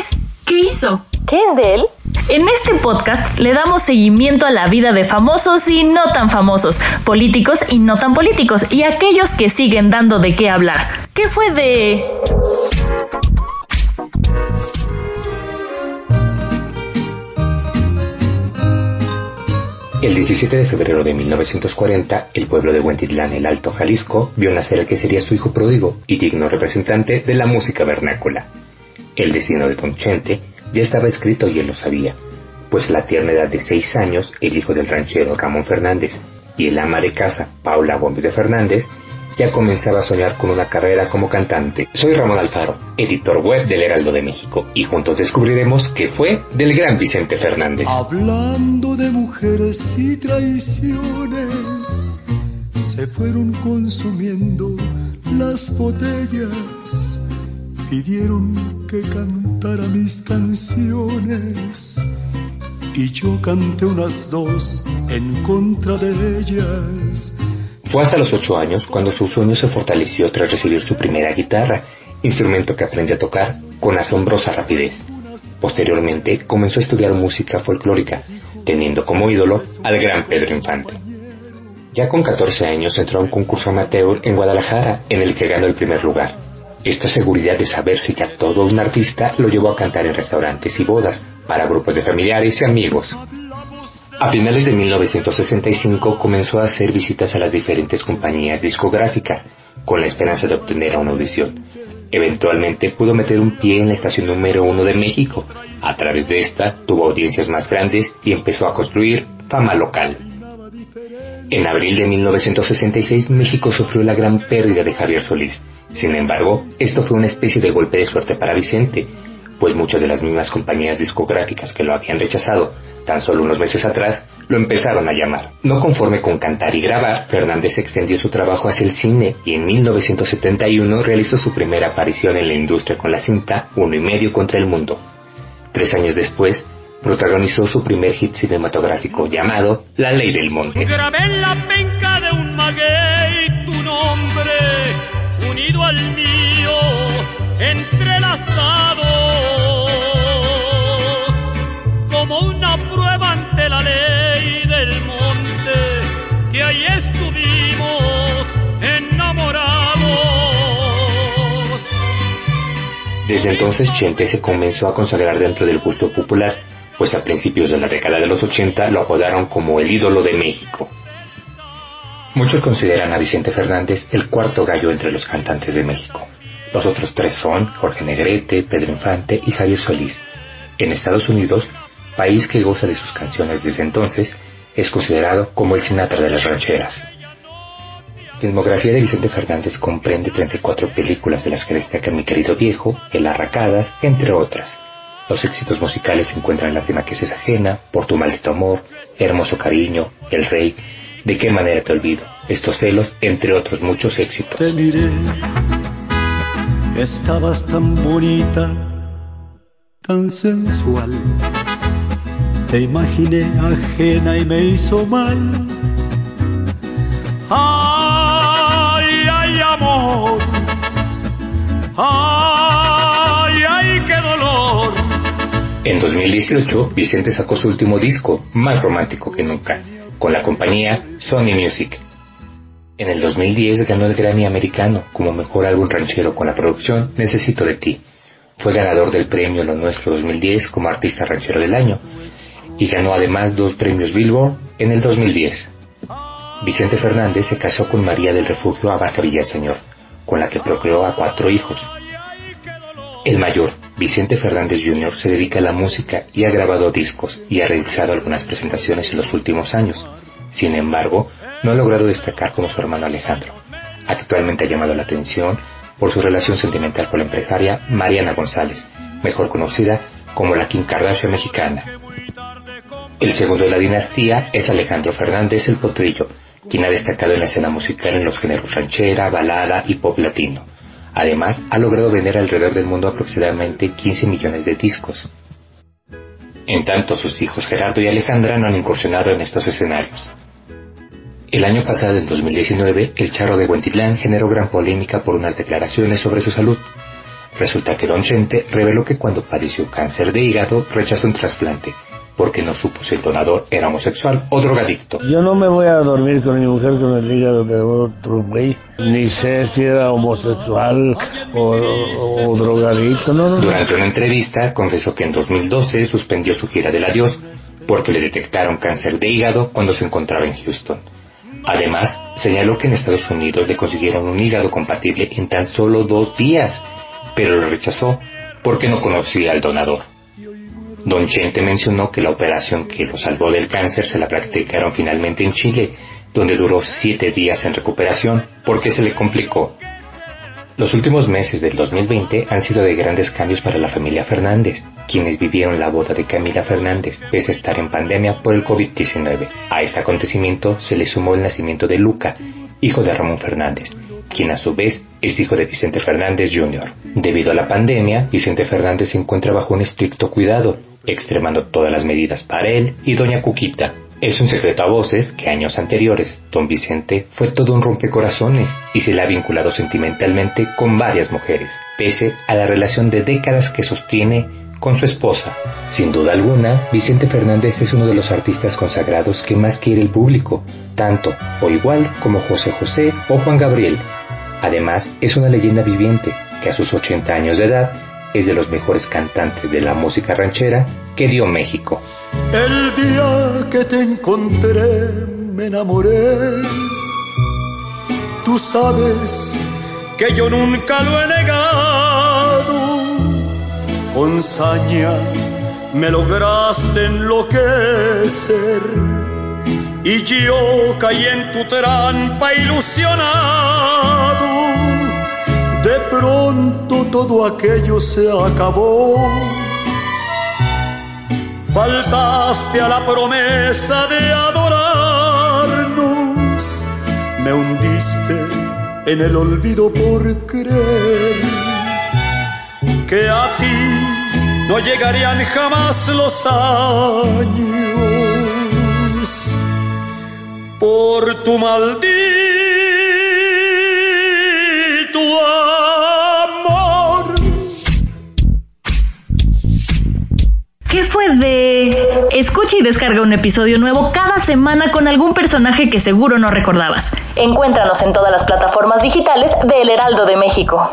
Es? ¿Qué hizo? ¿Qué es de él? En este podcast le damos seguimiento a la vida de famosos y no tan famosos, políticos y no tan políticos, y aquellos que siguen dando de qué hablar. ¿Qué fue de... El 17 de febrero de 1940, el pueblo de Huentitlán, el Alto Jalisco, vio nacer el que sería su hijo pródigo y digno representante de la música vernácula. El destino de Don Chente ya estaba escrito y él lo sabía, pues a la tierna edad de seis años, el hijo del ranchero Ramón Fernández y el ama de casa Paula Gómez de Fernández ya comenzaba a soñar con una carrera como cantante. Soy Ramón Alfaro, editor web del Heraldo de México, y juntos descubriremos qué fue del gran Vicente Fernández. Hablando de mujeres y traiciones, se fueron consumiendo las botellas, pidieron que cantara mis canciones. Y yo canté unas dos en contra de ellas fue hasta los ocho años cuando su sueño se fortaleció tras recibir su primera guitarra, instrumento que aprendió a tocar con asombrosa rapidez. Posteriormente comenzó a estudiar música folclórica, teniendo como ídolo al gran Pedro Infante. Ya con 14 años entró a un concurso amateur en Guadalajara, en el que ganó el primer lugar. Esta seguridad de saber si ya todo un artista lo llevó a cantar en restaurantes y bodas, para grupos de familiares y amigos. A finales de 1965 comenzó a hacer visitas a las diferentes compañías discográficas, con la esperanza de obtener una audición. Eventualmente pudo meter un pie en la estación número uno de México. A través de esta tuvo audiencias más grandes y empezó a construir fama local. En abril de 1966 México sufrió la gran pérdida de Javier Solís. Sin embargo, esto fue una especie de golpe de suerte para Vicente, pues muchas de las mismas compañías discográficas que lo habían rechazado tan solo unos meses atrás, lo empezaron a llamar. No conforme con cantar y grabar, Fernández extendió su trabajo hacia el cine y en 1971 realizó su primera aparición en la industria con la cinta Uno y medio contra el mundo. Tres años después, protagonizó su primer hit cinematográfico llamado La Ley del Monte. Grabé la penca de un maguey tu nombre, unido al mío, entrelazado como una prueba ante la ley del monte, que ahí estuvimos enamorados. Desde entonces Chente se comenzó a consagrar dentro del gusto popular, pues a principios de la década de los 80 lo apodaron como el ídolo de México. Muchos consideran a Vicente Fernández el cuarto gallo entre los cantantes de México. Los otros tres son Jorge Negrete, Pedro Infante y Javier Solís. En Estados Unidos, país que goza de sus canciones desde entonces, es considerado como el Sinatra de las rancheras. La filmografía de Vicente Fernández comprende 34 películas de las que destaca Mi querido viejo, El Arracadas, entre otras. Los éxitos musicales se encuentran en Lástima que es ajena, Por tu maldito amor, Hermoso cariño, El rey, De qué manera te olvido, Estos celos, entre otros muchos éxitos. Te miré, estabas tan bonita, tan sensual. Te imaginé ajena y me hizo mal. Ay, En 2018, Vicente sacó su último disco, más romántico que nunca, con la compañía Sony Music. En el 2010 ganó el Grammy americano como mejor álbum ranchero con la producción Necesito de ti. Fue ganador del premio Lo Nuestro 2010 como artista ranchero del año y ganó además dos premios Billboard en el 2010. Vicente Fernández se casó con María del Refugio Abarca Villaseñor, con la que procreó a cuatro hijos. El mayor, Vicente Fernández Jr., se dedica a la música y ha grabado discos y ha realizado algunas presentaciones en los últimos años. Sin embargo, no ha logrado destacar como su hermano Alejandro. Actualmente ha llamado la atención por su relación sentimental con la empresaria Mariana González, mejor conocida como la Kim Kardashian mexicana. El segundo de la dinastía es Alejandro Fernández el Potrillo, quien ha destacado en la escena musical en los géneros ranchera, balada y pop latino. Además, ha logrado vender alrededor del mundo aproximadamente 15 millones de discos. En tanto, sus hijos Gerardo y Alejandra no han incursionado en estos escenarios. El año pasado, en 2019, el charro de Huentitlán generó gran polémica por unas declaraciones sobre su salud. Resulta que Don Chente reveló que cuando padeció cáncer de hígado rechazó un trasplante, porque no supo si el donador era homosexual o drogadicto. Yo no me voy a dormir con mi mujer con el hígado de otro güey, ni sé si era homosexual o, drogadicto. No, no, Durante una entrevista confesó que en 2012 suspendió su gira del adiós porque le detectaron cáncer de hígado cuando se encontraba en Houston. Además, señaló que en Estados Unidos le consiguieron un hígado compatible en tan solo dos días, pero lo rechazó porque no conocía al donador. Don Chente mencionó que la operación que lo salvó del cáncer se la practicaron finalmente en Chile, donde duró siete días en recuperación porque se le complicó. Los últimos meses del 2020 han sido de grandes cambios para la familia Fernández, quienes vivieron la boda de Camila Fernández, pese a estar en pandemia por el COVID-19. A este acontecimiento se le sumó el nacimiento de Luca, hijo de Ramón Fernández, quien a su vez es hijo de Vicente Fernández Jr. Debido a la pandemia, Vicente Fernández se encuentra bajo un estricto cuidado, extremando todas las medidas para él y doña Cuquita. Es un secreto a voces que años anteriores, don Vicente fue todo un rompecorazones y se le ha vinculado sentimentalmente con varias mujeres, pese a la relación de décadas que sostiene con su esposa. Sin duda alguna, Vicente Fernández es uno de los artistas consagrados que más quiere el público, tanto o igual como José José o Juan Gabriel. Además, es una leyenda viviente que a sus 80 años de edad es de los mejores cantantes de la música ranchera que dio México. El día que te encontré me enamoré. Tú sabes que yo nunca lo he negado. Con saña me lograste enloquecer. Y yo caí en tu trampa ilusionado. De pronto todo aquello se acabó. Faltaste a la promesa de adorarnos, me hundiste en el olvido por creer que a ti no llegarían jamás los años por tu maldito ¿Qué fue de... Escucha y descarga un episodio nuevo cada semana con algún personaje que seguro no recordabas. Encuéntranos en todas las plataformas digitales de El Heraldo de México.